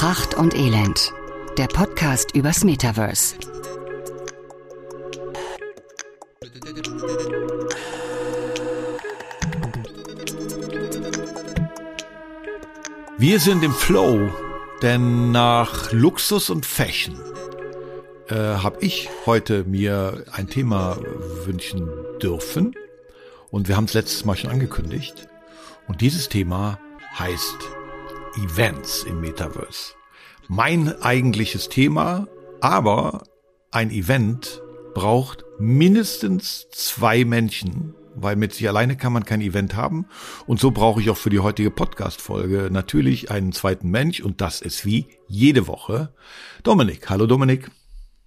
Pracht und Elend. Der Podcast übers Metaverse. Wir sind im Flow, denn nach Luxus und Fashion äh, habe ich heute mir ein Thema wünschen dürfen. Und wir haben es letztes Mal schon angekündigt. Und dieses Thema heißt Events im Metaverse. Mein eigentliches Thema, aber ein Event braucht mindestens zwei Menschen, weil mit sich alleine kann man kein Event haben. Und so brauche ich auch für die heutige Podcast-Folge natürlich einen zweiten Mensch und das ist wie jede Woche Dominik. Hallo Dominik.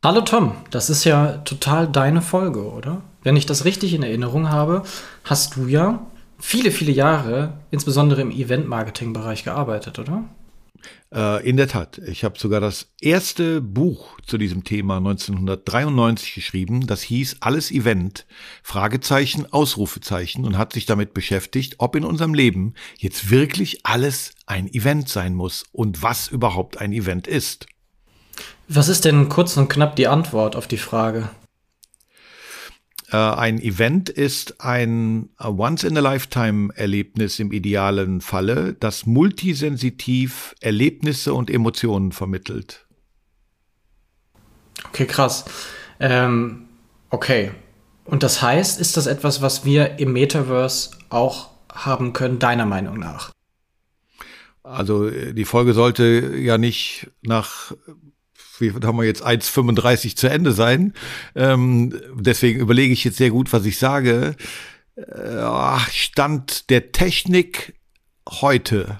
Hallo Tom, das ist ja total deine Folge, oder? Wenn ich das richtig in Erinnerung habe, hast du ja viele, viele Jahre, insbesondere im Event-Marketing-Bereich gearbeitet, oder? Äh, in der Tat. Ich habe sogar das erste Buch zu diesem Thema 1993 geschrieben. Das hieß Alles Event, Fragezeichen, Ausrufezeichen und hat sich damit beschäftigt, ob in unserem Leben jetzt wirklich alles ein Event sein muss und was überhaupt ein Event ist. Was ist denn kurz und knapp die Antwort auf die Frage? Äh, ein Event ist ein Once-in-a-Lifetime-Erlebnis im idealen Falle, das multisensitiv Erlebnisse und Emotionen vermittelt. Okay, krass. Ähm, okay. Und das heißt, ist das etwas, was wir im Metaverse auch haben können, deiner Meinung nach? Also die Folge sollte ja nicht nach wie haben wir jetzt 1,35 zu Ende sein. Ähm, deswegen überlege ich jetzt sehr gut, was ich sage. Äh, Stand der Technik heute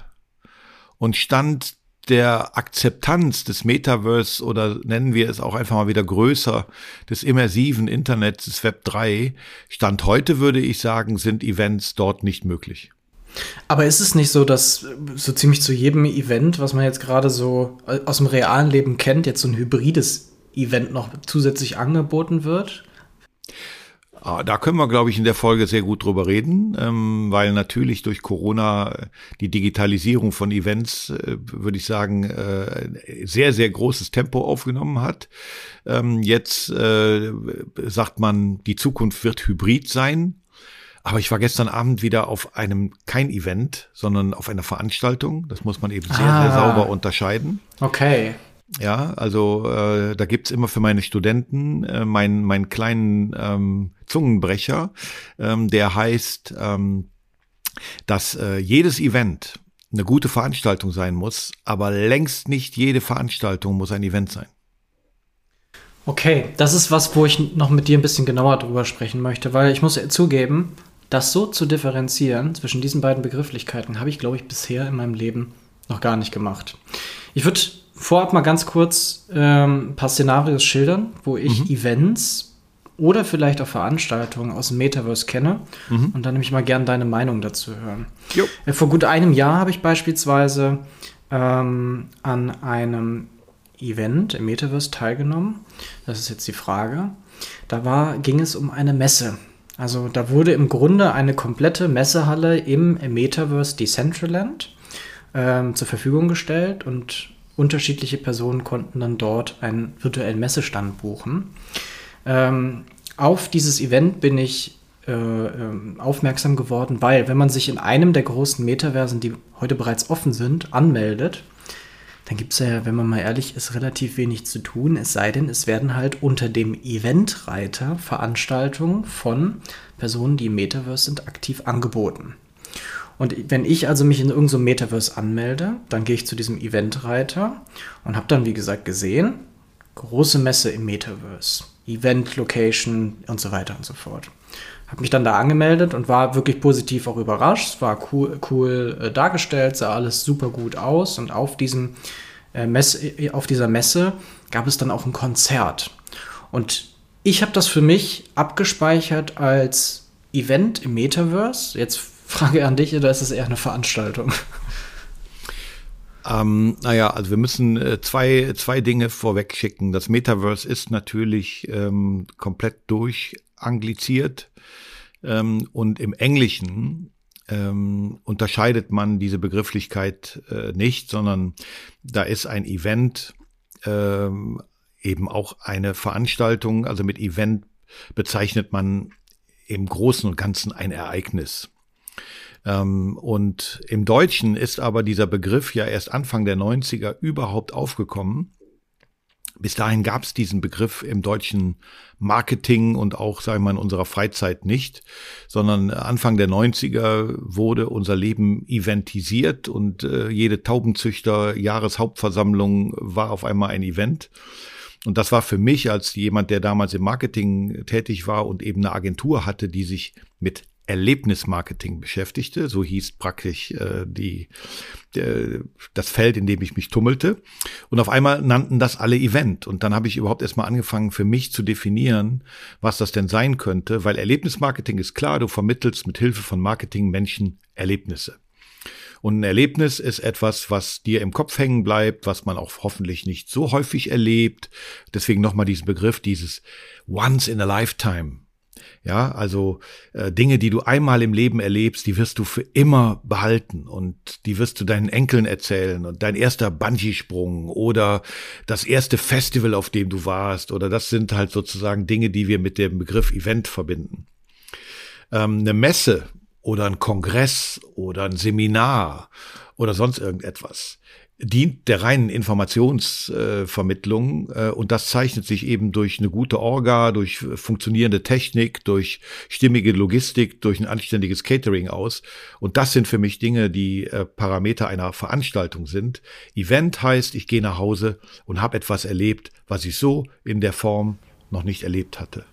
und Stand der Akzeptanz des Metaverse oder nennen wir es auch einfach mal wieder größer des immersiven Internets, des Web 3, Stand heute würde ich sagen, sind Events dort nicht möglich. Aber ist es nicht so, dass so ziemlich zu jedem Event, was man jetzt gerade so aus dem realen Leben kennt, jetzt so ein hybrides Event noch zusätzlich angeboten wird? Ah, da können wir, glaube ich, in der Folge sehr gut drüber reden, ähm, weil natürlich durch Corona die Digitalisierung von Events, äh, würde ich sagen, äh, sehr, sehr großes Tempo aufgenommen hat. Ähm, jetzt äh, sagt man, die Zukunft wird hybrid sein. Aber ich war gestern Abend wieder auf einem, kein Event, sondern auf einer Veranstaltung. Das muss man eben sehr, ah. sehr sauber unterscheiden. Okay. Ja, also äh, da gibt's immer für meine Studenten äh, meinen meinen kleinen ähm, Zungenbrecher, ähm, der heißt, ähm, dass äh, jedes Event eine gute Veranstaltung sein muss, aber längst nicht jede Veranstaltung muss ein Event sein. Okay, das ist was, wo ich noch mit dir ein bisschen genauer drüber sprechen möchte, weil ich muss zugeben, das so zu differenzieren zwischen diesen beiden Begrifflichkeiten habe ich, glaube ich, bisher in meinem Leben noch gar nicht gemacht. Ich würde vorab mal ganz kurz ähm, ein paar Szenarios schildern, wo ich mhm. Events oder vielleicht auch Veranstaltungen aus dem Metaverse kenne. Mhm. Und dann nehme ich mal gerne deine Meinung dazu hören. Jo. Äh, vor gut einem Jahr habe ich beispielsweise ähm, an einem Event im Metaverse teilgenommen. Das ist jetzt die Frage. Da war, ging es um eine Messe. Also da wurde im Grunde eine komplette Messehalle im Metaverse Decentraland ähm, zur Verfügung gestellt und unterschiedliche Personen konnten dann dort einen virtuellen Messestand buchen. Ähm, auf dieses Event bin ich äh, ähm, aufmerksam geworden, weil wenn man sich in einem der großen Metaversen, die heute bereits offen sind, anmeldet, dann gibt es ja, wenn man mal ehrlich ist, relativ wenig zu tun. Es sei denn, es werden halt unter dem Eventreiter Veranstaltungen von Personen, die im Metaverse sind, aktiv angeboten. Und wenn ich also mich in irgendeinem so Metaverse anmelde, dann gehe ich zu diesem Eventreiter und habe dann, wie gesagt, gesehen, große Messe im Metaverse, Event Location und so weiter und so fort habe mich dann da angemeldet und war wirklich positiv auch überrascht. Es war cool, cool äh, dargestellt, sah alles super gut aus und auf diesem äh, Messe, äh, auf dieser Messe gab es dann auch ein Konzert. Und ich habe das für mich abgespeichert als Event im Metaverse. Jetzt frage an dich, oder ist es eher eine Veranstaltung? Ähm, naja, also wir müssen äh, zwei, zwei Dinge vorweg schicken. Das Metaverse ist natürlich ähm, komplett durchangliziert ähm, und im Englischen ähm, unterscheidet man diese Begrifflichkeit äh, nicht, sondern da ist ein Event ähm, eben auch eine Veranstaltung. Also mit Event bezeichnet man im Großen und Ganzen ein Ereignis. Ähm, und im Deutschen ist aber dieser Begriff ja erst Anfang der 90er überhaupt aufgekommen. Bis dahin gab es diesen Begriff im deutschen Marketing und auch, sagen wir mal, in unserer Freizeit nicht, sondern Anfang der 90er wurde unser Leben eventisiert und äh, jede Taubenzüchter Jahreshauptversammlung war auf einmal ein Event. Und das war für mich als jemand, der damals im Marketing tätig war und eben eine Agentur hatte, die sich mit Erlebnismarketing beschäftigte. So hieß praktisch äh, die, der, das Feld, in dem ich mich tummelte. Und auf einmal nannten das alle Event. Und dann habe ich überhaupt erstmal angefangen, für mich zu definieren, was das denn sein könnte. Weil Erlebnismarketing ist klar, du vermittelst mit Hilfe von Marketing Menschen Erlebnisse. Und ein Erlebnis ist etwas, was dir im Kopf hängen bleibt, was man auch hoffentlich nicht so häufig erlebt. Deswegen nochmal diesen Begriff, dieses Once in a Lifetime. Ja, also äh, Dinge, die du einmal im Leben erlebst, die wirst du für immer behalten und die wirst du deinen Enkeln erzählen und dein erster Bungee-Sprung oder das erste Festival, auf dem du warst oder das sind halt sozusagen Dinge, die wir mit dem Begriff Event verbinden. Ähm, eine Messe oder ein Kongress oder ein Seminar oder sonst irgendetwas dient der reinen Informationsvermittlung äh, äh, und das zeichnet sich eben durch eine gute Orga, durch funktionierende Technik, durch stimmige Logistik, durch ein anständiges Catering aus. Und das sind für mich Dinge, die äh, Parameter einer Veranstaltung sind. Event heißt, ich gehe nach Hause und habe etwas erlebt, was ich so in der Form noch nicht erlebt hatte.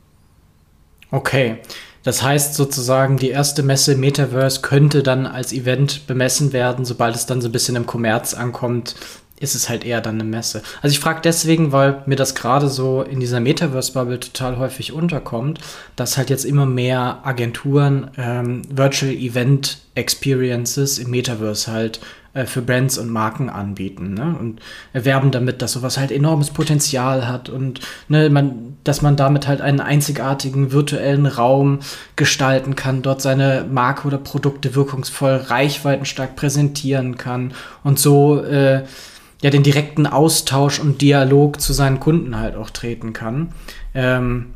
Okay. Das heißt sozusagen, die erste Messe Metaverse könnte dann als Event bemessen werden, sobald es dann so ein bisschen im Kommerz ankommt, ist es halt eher dann eine Messe. Also ich frage deswegen, weil mir das gerade so in dieser Metaverse-Bubble total häufig unterkommt, dass halt jetzt immer mehr Agenturen ähm, Virtual Event Experiences im Metaverse halt äh, für Brands und Marken anbieten ne? und werben damit, dass sowas halt enormes Potenzial hat und ne, man, dass man damit halt einen einzigartigen virtuellen Raum gestalten kann, dort seine Marke oder Produkte wirkungsvoll, reichweitenstark präsentieren kann und so äh, ja den direkten Austausch und Dialog zu seinen Kunden halt auch treten kann. Ähm,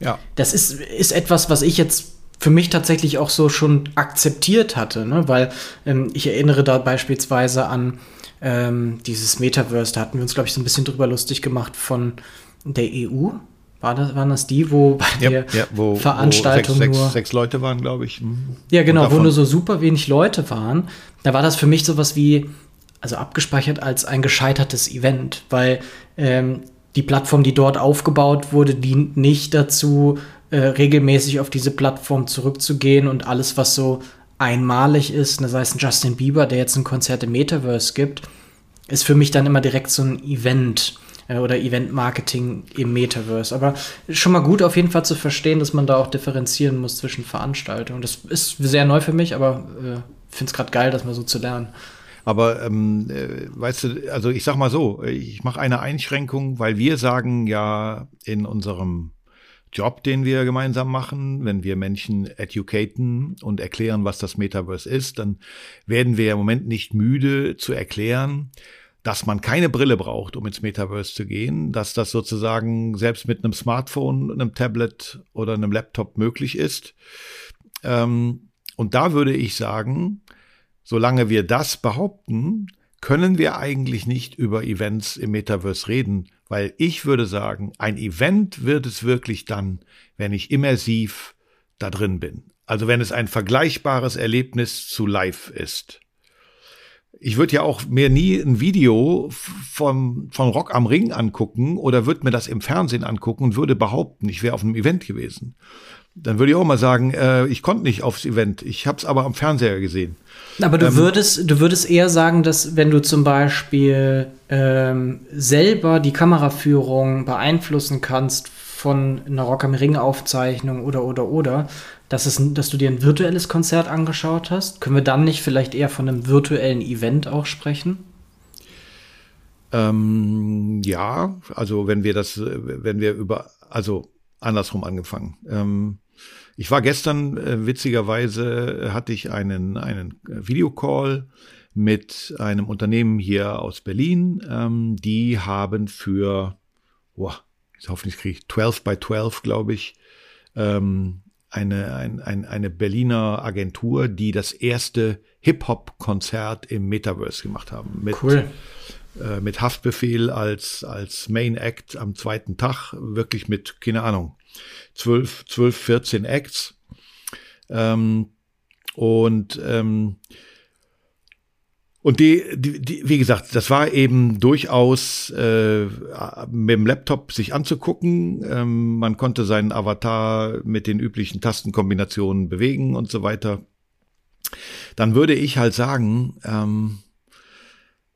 ja. Das ist, ist etwas, was ich jetzt für mich tatsächlich auch so schon akzeptiert hatte, ne? weil ähm, ich erinnere da beispielsweise an ähm, dieses Metaverse, da hatten wir uns, glaube ich, so ein bisschen drüber lustig gemacht von der EU. War das, waren das die, wo bei der ja, wo, Veranstaltung wo sechs, nur sechs, sechs, Leute waren, glaube ich. Mhm. Ja, genau, wo nur so super wenig Leute waren. Da war das für mich sowas wie, also abgespeichert als ein gescheitertes Event, weil ähm, die Plattform, die dort aufgebaut wurde, dient nicht dazu, äh, regelmäßig auf diese Plattform zurückzugehen und alles, was so einmalig ist, ne, sei es ein Justin Bieber, der jetzt ein Konzert im Metaverse gibt, ist für mich dann immer direkt so ein Event äh, oder Event-Marketing im Metaverse. Aber schon mal gut auf jeden Fall zu verstehen, dass man da auch differenzieren muss zwischen Veranstaltungen. Das ist sehr neu für mich, aber äh, finde es gerade geil, das mal so zu lernen. Aber ähm, äh, weißt du, also ich sag mal so, ich mache eine Einschränkung, weil wir sagen ja in unserem Job, den wir gemeinsam machen, wenn wir Menschen educaten und erklären, was das Metaverse ist, dann werden wir im Moment nicht müde zu erklären, dass man keine Brille braucht, um ins Metaverse zu gehen, dass das sozusagen selbst mit einem Smartphone, einem Tablet oder einem Laptop möglich ist. Ähm, und da würde ich sagen, solange wir das behaupten, können wir eigentlich nicht über Events im Metaverse reden, weil ich würde sagen, ein Event wird es wirklich dann, wenn ich immersiv da drin bin. Also wenn es ein vergleichbares Erlebnis zu live ist. Ich würde ja auch mir nie ein Video von, von Rock am Ring angucken oder würde mir das im Fernsehen angucken und würde behaupten, ich wäre auf einem Event gewesen. Dann würde ich auch mal sagen, äh, ich konnte nicht aufs Event, ich habe es aber am Fernseher gesehen. Aber du ähm, würdest, du würdest eher sagen, dass wenn du zum Beispiel ähm, selber die Kameraführung beeinflussen kannst von einer Rock am Ring Aufzeichnung oder oder oder, dass, es, dass du dir ein virtuelles Konzert angeschaut hast, können wir dann nicht vielleicht eher von einem virtuellen Event auch sprechen? Ähm, ja, also wenn wir das, wenn wir über, also andersrum angefangen. Ähm, Ich war gestern, äh, witzigerweise, hatte ich einen, einen Videocall mit einem Unternehmen hier aus Berlin. Ähm, die haben für, boah, jetzt hoffentlich kriege ich 12 by 12, glaube ich, ähm, eine, ein, ein, eine Berliner Agentur, die das erste Hip-Hop-Konzert im Metaverse gemacht haben. Mit, cool. Äh, mit Haftbefehl als, als Main Act am zweiten Tag, wirklich mit, keine Ahnung, 12, 12 14 Acts. Ähm, und ähm, und die, die, die, wie gesagt, das war eben durchaus äh, mit dem Laptop sich anzugucken. Ähm, man konnte seinen Avatar mit den üblichen Tastenkombinationen bewegen und so weiter. Dann würde ich halt sagen, ähm,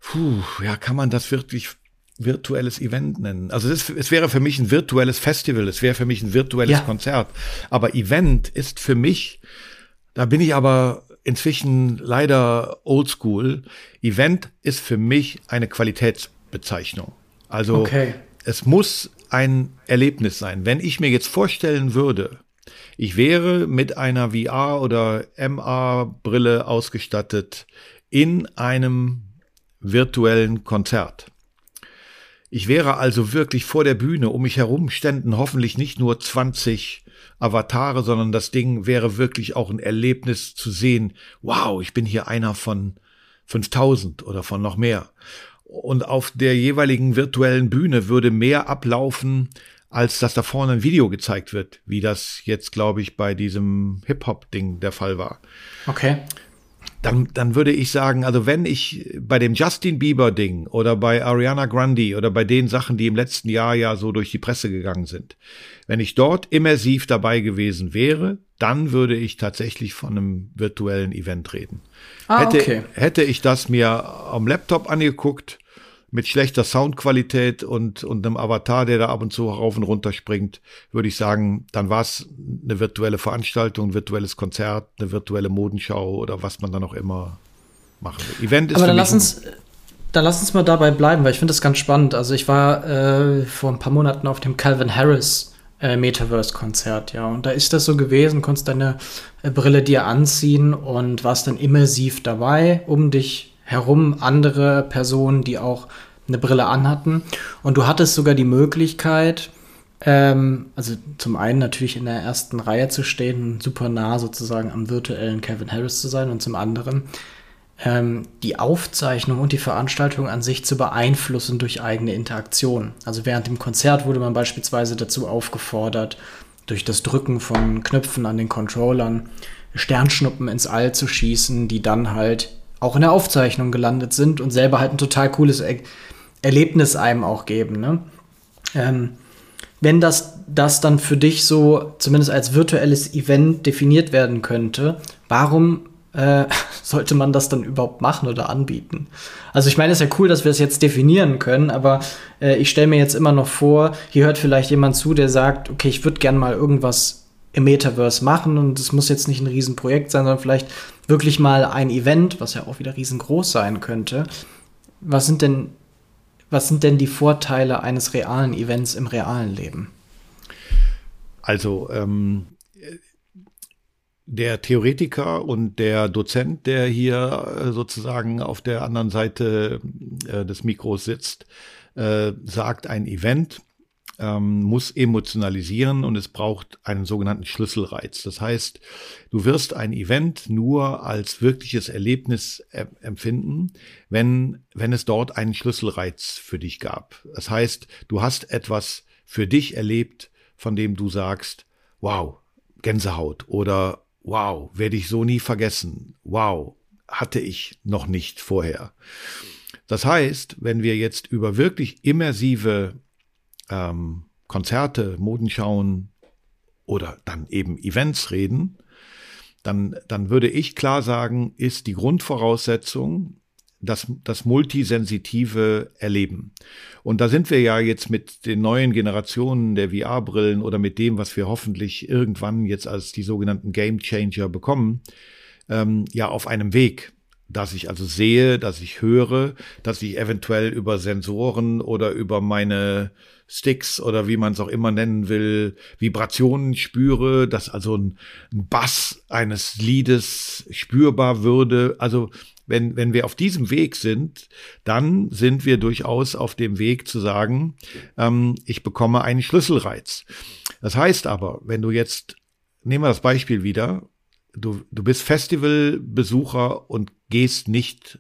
puh, ja, kann man das wirklich virtuelles Event nennen. Also es, es wäre für mich ein virtuelles Festival, es wäre für mich ein virtuelles ja. Konzert. Aber Event ist für mich, da bin ich aber inzwischen leider oldschool. Event ist für mich eine Qualitätsbezeichnung. Also okay. es muss ein Erlebnis sein. Wenn ich mir jetzt vorstellen würde, ich wäre mit einer VR oder MA-Brille ausgestattet in einem virtuellen Konzert. Ich wäre also wirklich vor der Bühne, um mich herum ständen hoffentlich nicht nur 20 Avatare, sondern das Ding wäre wirklich auch ein Erlebnis zu sehen. Wow, ich bin hier einer von 5000 oder von noch mehr. Und auf der jeweiligen virtuellen Bühne würde mehr ablaufen, als dass da vorne ein Video gezeigt wird, wie das jetzt, glaube ich, bei diesem Hip-Hop-Ding der Fall war. Okay dann, dann würde ich sagen, also wenn ich bei dem Justin Bieber Ding oder bei Ariana Grande oder bei den Sachen, die im letzten Jahr ja so durch die Presse gegangen sind, wenn ich dort immersiv dabei gewesen wäre, dann würde ich tatsächlich von einem virtuellen Event reden. Ah, hätte, okay. hätte ich das mir am Laptop angeguckt, mit schlechter Soundqualität und, und einem Avatar, der da ab und zu rauf und runter springt, würde ich sagen, dann war es eine virtuelle Veranstaltung, ein virtuelles Konzert, eine virtuelle Modenschau oder was man dann auch immer machen will. Event ist Aber dann lass uns, dann lass uns mal dabei bleiben, weil ich finde das ganz spannend. Also ich war äh, vor ein paar Monaten auf dem Calvin Harris äh, Metaverse-Konzert, ja. Und da ist das so gewesen, konntest deine äh, Brille dir anziehen und warst dann immersiv dabei, um dich herum andere Personen, die auch eine Brille anhatten. Und du hattest sogar die Möglichkeit, ähm, also zum einen natürlich in der ersten Reihe zu stehen, super nah sozusagen am virtuellen Kevin Harris zu sein und zum anderen ähm, die Aufzeichnung und die Veranstaltung an sich zu beeinflussen durch eigene Interaktion. Also während dem Konzert wurde man beispielsweise dazu aufgefordert, durch das Drücken von Knöpfen an den Controllern Sternschnuppen ins All zu schießen, die dann halt auch in der Aufzeichnung gelandet sind und selber halt ein total cooles er Erlebnis einem auch geben. Ne? Ähm, wenn das, das dann für dich so zumindest als virtuelles Event definiert werden könnte, warum äh, sollte man das dann überhaupt machen oder anbieten? Also ich meine, es ist ja cool, dass wir es jetzt definieren können, aber äh, ich stelle mir jetzt immer noch vor, hier hört vielleicht jemand zu, der sagt, okay, ich würde gern mal irgendwas im Metaverse machen und es muss jetzt nicht ein Riesenprojekt sein, sondern vielleicht wirklich mal ein Event, was ja auch wieder riesengroß sein könnte. Was sind denn, was sind denn die Vorteile eines realen Events im realen Leben? Also ähm, der Theoretiker und der Dozent, der hier äh, sozusagen auf der anderen Seite äh, des Mikros sitzt, äh, sagt, ein Event ähm, muss emotionalisieren und es braucht einen sogenannten Schlüsselreiz. Das heißt, du wirst ein Event nur als wirkliches Erlebnis äh, empfinden, wenn, wenn es dort einen Schlüsselreiz für dich gab. Das heißt, du hast etwas für dich erlebt, von dem du sagst, wow, Gänsehaut oder wow, werde ich so nie vergessen. Wow, hatte ich noch nicht vorher. Das heißt, wenn wir jetzt über wirklich immersive ähm, Konzerte, Modenschauen oder dann eben Events reden, dann, dann würde ich klar sagen, ist die Grundvoraussetzung das, das multisensitive Erleben. Und da sind wir ja jetzt mit den neuen Generationen der VR-Brillen oder mit dem, was wir hoffentlich irgendwann jetzt als die sogenannten Game Changer bekommen, ähm, ja auf einem Weg. Dass ich also sehe, dass ich höre, dass ich eventuell über Sensoren oder über meine Sticks oder wie man es auch immer nennen will, Vibrationen spüre, dass also ein, ein Bass eines Liedes spürbar würde. Also wenn, wenn wir auf diesem Weg sind, dann sind wir durchaus auf dem Weg zu sagen, ähm, ich bekomme einen Schlüsselreiz. Das heißt aber, wenn du jetzt, nehmen wir das Beispiel wieder, du, du bist Festivalbesucher und gehst nicht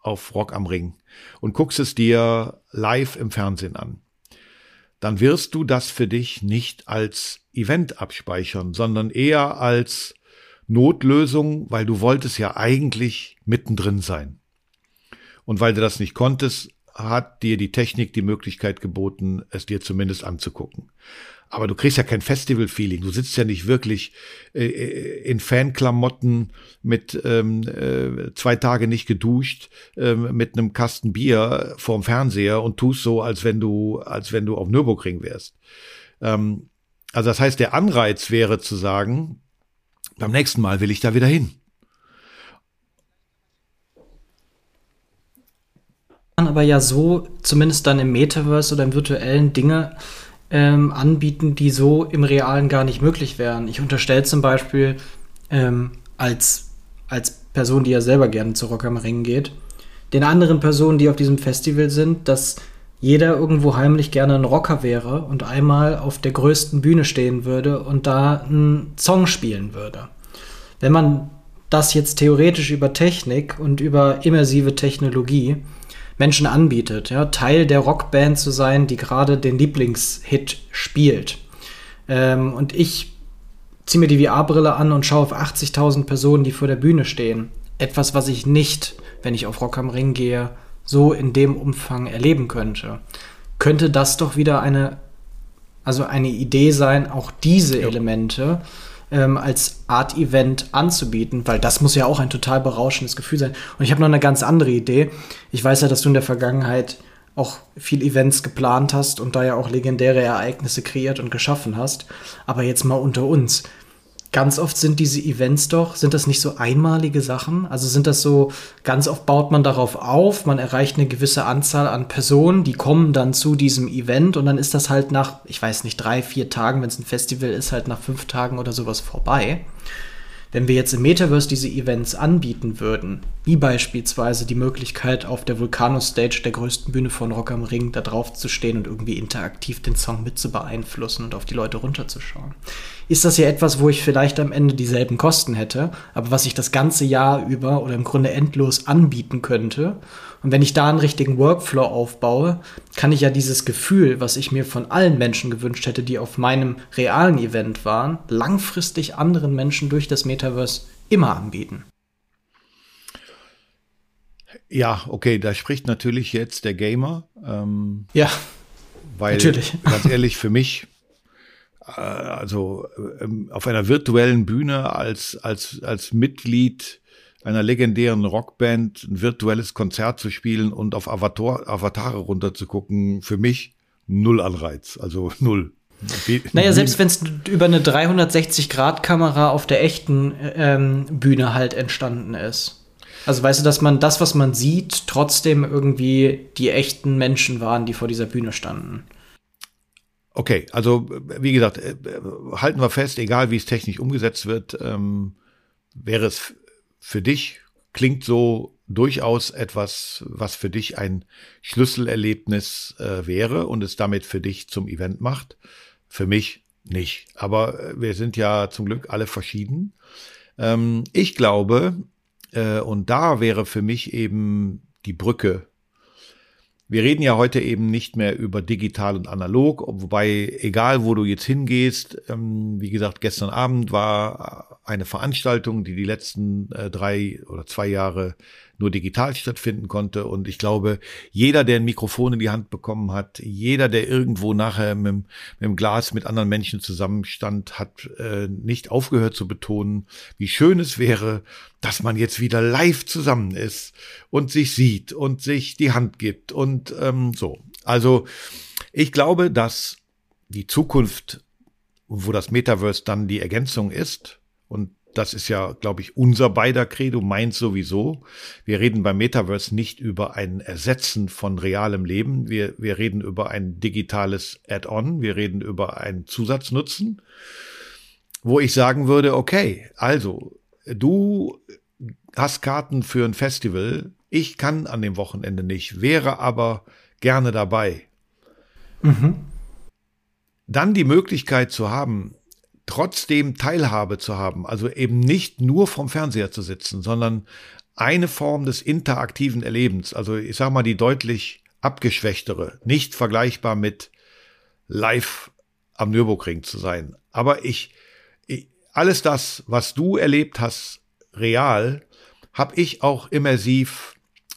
auf Rock am Ring und guckst es dir live im Fernsehen an, dann wirst du das für dich nicht als Event abspeichern, sondern eher als Notlösung, weil du wolltest ja eigentlich mittendrin sein. Und weil du das nicht konntest, hat dir die Technik die Möglichkeit geboten, es dir zumindest anzugucken. Aber du kriegst ja kein Festival-Feeling. Du sitzt ja nicht wirklich äh, äh, in Fanklamotten mit ähm, äh, zwei Tage nicht geduscht, äh, mit einem Kasten Bier vorm Fernseher und tust so, als wenn du, als wenn du auf Nürburgring wärst. Ähm, also das heißt, der Anreiz wäre zu sagen, beim nächsten Mal will ich da wieder hin. aber ja so, zumindest dann im Metaverse oder im virtuellen Dinge ähm, anbieten, die so im Realen gar nicht möglich wären. Ich unterstelle zum Beispiel ähm, als, als Person, die ja selber gerne zu Rock am Ring geht, den anderen Personen, die auf diesem Festival sind, dass jeder irgendwo heimlich gerne ein Rocker wäre und einmal auf der größten Bühne stehen würde und da einen Song spielen würde. Wenn man das jetzt theoretisch über Technik und über immersive Technologie Menschen anbietet, ja, Teil der Rockband zu sein, die gerade den Lieblingshit spielt. Ähm, und ich ziehe mir die VR-Brille an und schaue auf 80.000 Personen, die vor der Bühne stehen. Etwas, was ich nicht, wenn ich auf Rock am Ring gehe, so in dem Umfang erleben könnte. Könnte das doch wieder eine, also eine Idee sein, auch diese ja. Elemente ähm, als Art-Event anzubieten, weil das muss ja auch ein total berauschendes Gefühl sein. Und ich habe noch eine ganz andere Idee. Ich weiß ja, dass du in der Vergangenheit auch viel Events geplant hast und da ja auch legendäre Ereignisse kreiert und geschaffen hast. Aber jetzt mal unter uns ganz oft sind diese Events doch, sind das nicht so einmalige Sachen? Also sind das so, ganz oft baut man darauf auf, man erreicht eine gewisse Anzahl an Personen, die kommen dann zu diesem Event und dann ist das halt nach, ich weiß nicht, drei, vier Tagen, wenn es ein Festival ist, halt nach fünf Tagen oder sowas vorbei. Wenn wir jetzt im Metaverse diese Events anbieten würden, wie beispielsweise die Möglichkeit, auf der Vulcano-Stage, der größten Bühne von Rock am Ring, da drauf zu stehen und irgendwie interaktiv den Song mit zu beeinflussen und auf die Leute runterzuschauen, ist das ja etwas, wo ich vielleicht am Ende dieselben Kosten hätte, aber was ich das ganze Jahr über oder im Grunde endlos anbieten könnte und wenn ich da einen richtigen Workflow aufbaue, kann ich ja dieses Gefühl, was ich mir von allen Menschen gewünscht hätte, die auf meinem realen Event waren, langfristig anderen Menschen durch das Metaverse immer anbieten. Ja, okay, da spricht natürlich jetzt der Gamer. Ähm, ja, weil, natürlich. ganz ehrlich, für mich, äh, also ähm, auf einer virtuellen Bühne als, als, als Mitglied einer legendären Rockband ein virtuelles Konzert zu spielen und auf Avatar, Avatare runterzugucken, für mich null Anreiz, also null. Naja, selbst wenn es über eine 360-Grad-Kamera auf der echten ähm, Bühne halt entstanden ist. Also weißt du, dass man das, was man sieht, trotzdem irgendwie die echten Menschen waren, die vor dieser Bühne standen. Okay, also wie gesagt, äh, halten wir fest, egal wie es technisch umgesetzt wird, ähm, wäre es für dich klingt so durchaus etwas, was für dich ein Schlüsselerlebnis äh, wäre und es damit für dich zum Event macht. Für mich nicht. Aber äh, wir sind ja zum Glück alle verschieden. Ähm, ich glaube, äh, und da wäre für mich eben die Brücke. Wir reden ja heute eben nicht mehr über digital und analog, wobei egal wo du jetzt hingehst, ähm, wie gesagt, gestern Abend war eine Veranstaltung, die die letzten äh, drei oder zwei Jahre nur digital stattfinden konnte. Und ich glaube, jeder, der ein Mikrofon in die Hand bekommen hat, jeder, der irgendwo nachher mit, mit dem Glas mit anderen Menschen zusammenstand, hat äh, nicht aufgehört zu betonen, wie schön es wäre, dass man jetzt wieder live zusammen ist und sich sieht und sich die Hand gibt und ähm, so. Also ich glaube, dass die Zukunft, wo das Metaverse dann die Ergänzung ist, und das ist ja, glaube ich, unser beider Credo, meint sowieso. Wir reden beim Metaverse nicht über ein Ersetzen von realem Leben. Wir, wir reden über ein digitales Add-on. Wir reden über einen Zusatznutzen, wo ich sagen würde, okay, also, du hast Karten für ein Festival. Ich kann an dem Wochenende nicht, wäre aber gerne dabei. Mhm. Dann die Möglichkeit zu haben, trotzdem Teilhabe zu haben, also eben nicht nur vom Fernseher zu sitzen, sondern eine Form des interaktiven Erlebens, also ich sag mal die deutlich abgeschwächtere, nicht vergleichbar mit live am Nürburgring zu sein. Aber ich, ich alles das, was du erlebt hast, real, habe ich auch immersiv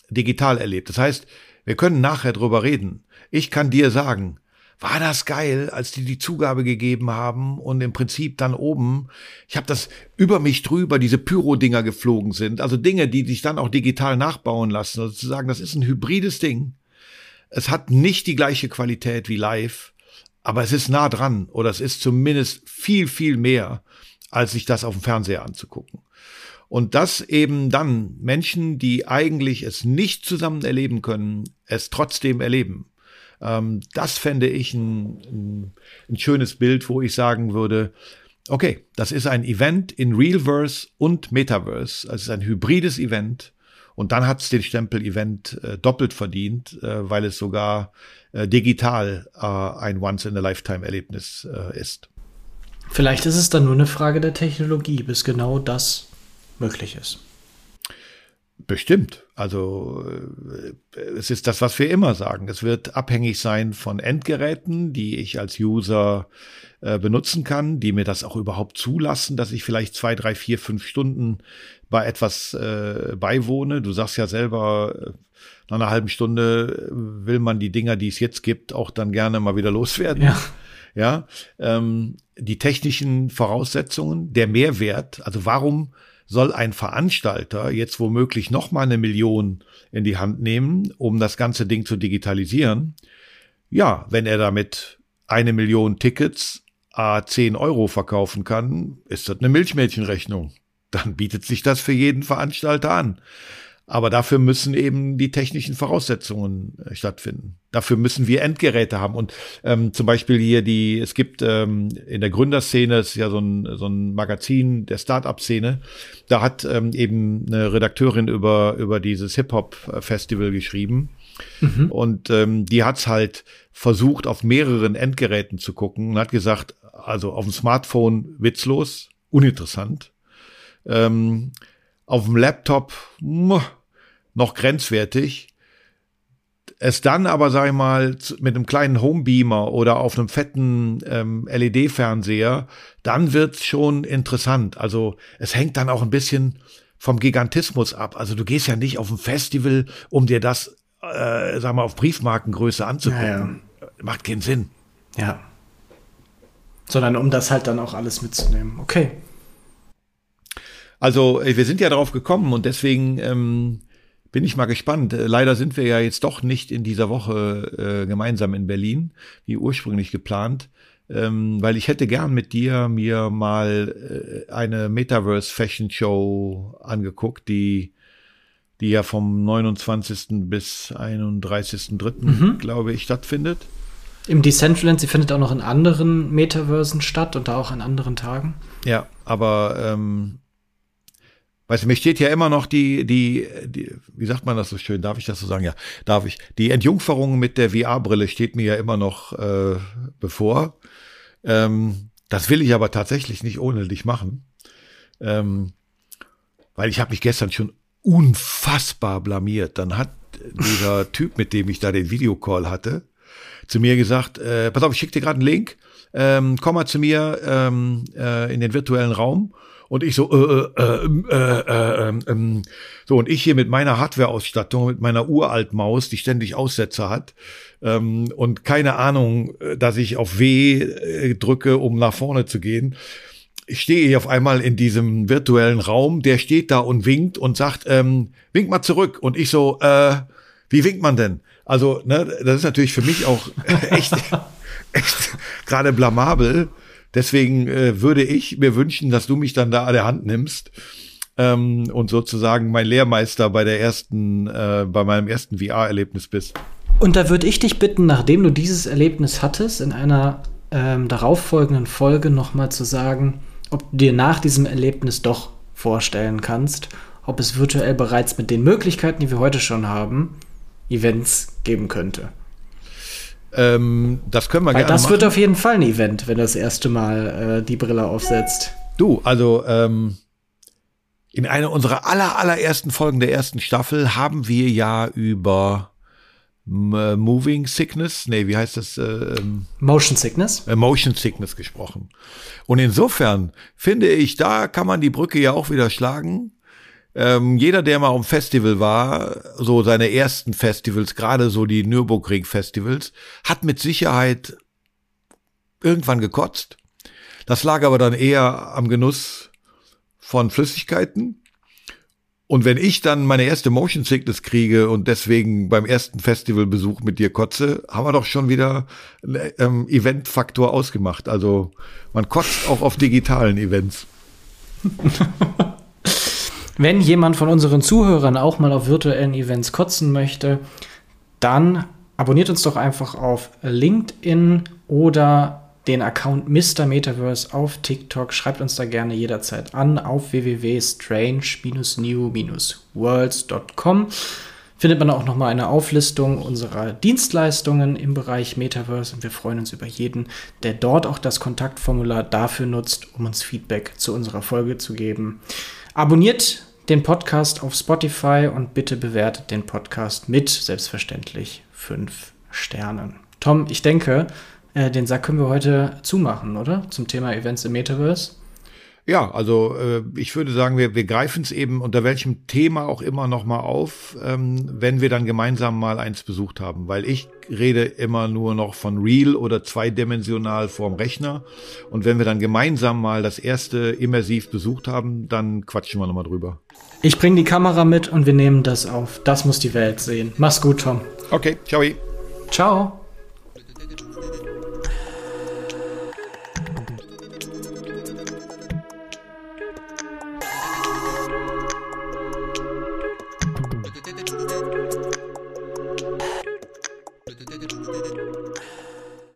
digital erlebt. Das heißt, wir können nachher drüber reden. Ich kann dir sagen, war das geil, als die die Zugabe gegeben haben und im Prinzip dann oben, ich habe das über mich drüber, diese Pyro-Dinger geflogen sind, also Dinge, die sich dann auch digital nachbauen lassen, also zu sagen, das ist ein hybrides Ding. Es hat nicht die gleiche Qualität wie live, aber es ist nah dran oder es ist zumindest viel, viel mehr, als sich das auf dem Fernseher anzugucken. Und dass eben dann Menschen, die eigentlich es nicht zusammen erleben können, es trotzdem erleben. Ähm, das fände ich ein, ein, schönes Bild, wo ich sagen würde, okay, das ist ein Event in Realverse und Metaverse. Also es ist ein hybrides Event. Und dann hat es den Stempel Event äh, doppelt verdient, äh, weil es sogar äh, digital äh, ein Once-in-a-Lifetime-Erlebnis äh, ist. Vielleicht ist es dann nur eine Frage der Technologie, bis genau das möglich ist. Bestimmt. Also äh, es ist das, was wir immer sagen. Es wird abhängig sein von Endgeräten, die ich als User äh, benutzen kann, die mir das auch überhaupt zulassen, dass ich vielleicht zwei, drei, vier, fünf Stunden bei etwas äh, beiwohne. Du sagst ja selber, äh, nach einer halben Stunde will man die Dinger, die es jetzt gibt, auch dann gerne mal wieder loswerden. Ja. Ja, ähm, die technischen Voraussetzungen, der Mehrwert, also warum soll ein Veranstalter jetzt womöglich noch mal eine Million in die Hand nehmen, um das ganze Ding zu digitalisieren? Ja, wenn er damit eine Million Tickets a 10 Euro verkaufen kann, ist das eine Milchmädchenrechnung. Dann bietet sich das für jeden Veranstalter an. Aber dafür müssen eben die technischen Voraussetzungen äh, stattfinden. Dafür müssen wir Endgeräte haben. Und ähm, zum Beispiel hier die, es gibt ähm, in der Gründerszene, es ist ja so ein, so ein Magazin der Start-up-Szene, da hat ähm, eben eine Redakteurin über, über dieses Hip-Hop-Festival geschrieben. Mhm. Und ähm, die hat's halt versucht, auf mehreren Endgeräten zu gucken und hat gesagt, also auf dem Smartphone witzlos, uninteressant. Ähm, auf dem Laptop, noch grenzwertig. Es dann aber, sag ich mal, mit einem kleinen Homebeamer oder auf einem fetten ähm, LED-Fernseher, dann wird's schon interessant. Also es hängt dann auch ein bisschen vom Gigantismus ab. Also du gehst ja nicht auf ein Festival, um dir das, äh, sag mal, auf Briefmarkengröße anzugucken. Ja, ja. Macht keinen Sinn. Ja. Sondern um das halt dann auch alles mitzunehmen. Okay. Also wir sind ja darauf gekommen und deswegen ähm, bin ich mal gespannt. Äh, leider sind wir ja jetzt doch nicht in dieser Woche äh, gemeinsam in Berlin, wie ursprünglich geplant, ähm, weil ich hätte gern mit dir mir mal äh, eine Metaverse Fashion Show angeguckt, die die ja vom 29. bis 31.3. Mhm. glaube ich stattfindet. Im Decentraland, sie findet auch noch in anderen Metaversen statt und da auch an anderen Tagen. Ja, aber ähm, Weißt du, mir steht ja immer noch die, die, die, wie sagt man das so schön? Darf ich das so sagen? Ja, darf ich. Die Entjungferung mit der VR-Brille steht mir ja immer noch äh, bevor. Ähm, das will ich aber tatsächlich nicht ohne dich machen. Ähm, weil ich habe mich gestern schon unfassbar blamiert. Dann hat dieser Typ, mit dem ich da den Videocall hatte, zu mir gesagt, äh, pass auf, ich schicke dir gerade einen Link, ähm, komm mal zu mir ähm, äh, in den virtuellen Raum und ich so, äh, äh, äh, äh, äh, so, und ich hier mit meiner Hardware-Ausstattung, mit meiner Uralt-Maus, die ständig Aussetzer hat, ähm, und keine Ahnung, dass ich auf W äh, drücke, um nach vorne zu gehen. Ich stehe hier auf einmal in diesem virtuellen Raum, der steht da und winkt und sagt, ähm, wink mal zurück. Und ich so, äh, wie winkt man denn? Also, ne, das ist natürlich für mich auch echt, echt gerade blamabel Deswegen äh, würde ich mir wünschen, dass du mich dann da an der Hand nimmst ähm, und sozusagen mein Lehrmeister bei der ersten, äh, bei meinem ersten VR-Erlebnis bist. Und da würde ich dich bitten, nachdem du dieses Erlebnis hattest, in einer ähm, darauffolgenden Folge nochmal zu sagen, ob du dir nach diesem Erlebnis doch vorstellen kannst, ob es virtuell bereits mit den Möglichkeiten, die wir heute schon haben, Events geben könnte. Ähm, das können wir Weil gerne das machen. wird auf jeden Fall ein Event, wenn du das erste Mal äh, die Brille aufsetzt. Du, also ähm, in einer unserer aller allerersten Folgen der ersten Staffel haben wir ja über äh, Moving Sickness, nee, wie heißt das? Äh, ähm, Motion Sickness. äh, Motion Sickness gesprochen. Und insofern finde ich, da kann man die Brücke ja auch wieder schlagen. Ähm, jeder, der mal dem Festival war, so seine ersten Festivals, gerade so die Nürburgring-Festivals, hat mit Sicherheit irgendwann gekotzt. Das lag aber dann eher am Genuss von Flüssigkeiten. Und wenn ich dann meine erste Motion Sickness kriege und deswegen beim ersten Festivalbesuch mit dir kotze, haben wir doch schon wieder ähm, Eventfaktor ausgemacht. Also man kotzt auch auf digitalen Events. Wenn jemand von unseren Zuhörern auch mal auf virtuellen Events kotzen möchte, dann abonniert uns doch einfach auf LinkedIn oder den Account Mr. Metaverse auf TikTok. Schreibt uns da gerne jederzeit an auf www.strange-new-worlds.com. Findet man auch nochmal eine Auflistung unserer Dienstleistungen im Bereich Metaverse und wir freuen uns über jeden, der dort auch das Kontaktformular dafür nutzt, um uns Feedback zu unserer Folge zu geben. Abonniert den Podcast auf Spotify und bitte bewertet den Podcast mit selbstverständlich fünf Sternen. Tom, ich denke, äh, den Sack können wir heute zumachen, oder? Zum Thema Events im Metaverse. Ja, also äh, ich würde sagen, wir, wir greifen es eben unter welchem Thema auch immer noch mal auf, ähm, wenn wir dann gemeinsam mal eins besucht haben. Weil ich rede immer nur noch von real oder zweidimensional vorm Rechner. Und wenn wir dann gemeinsam mal das erste immersiv besucht haben, dann quatschen wir nochmal drüber. Ich bringe die Kamera mit und wir nehmen das auf. Das muss die Welt sehen. Mach's gut, Tom. Okay, ciao. Ciao.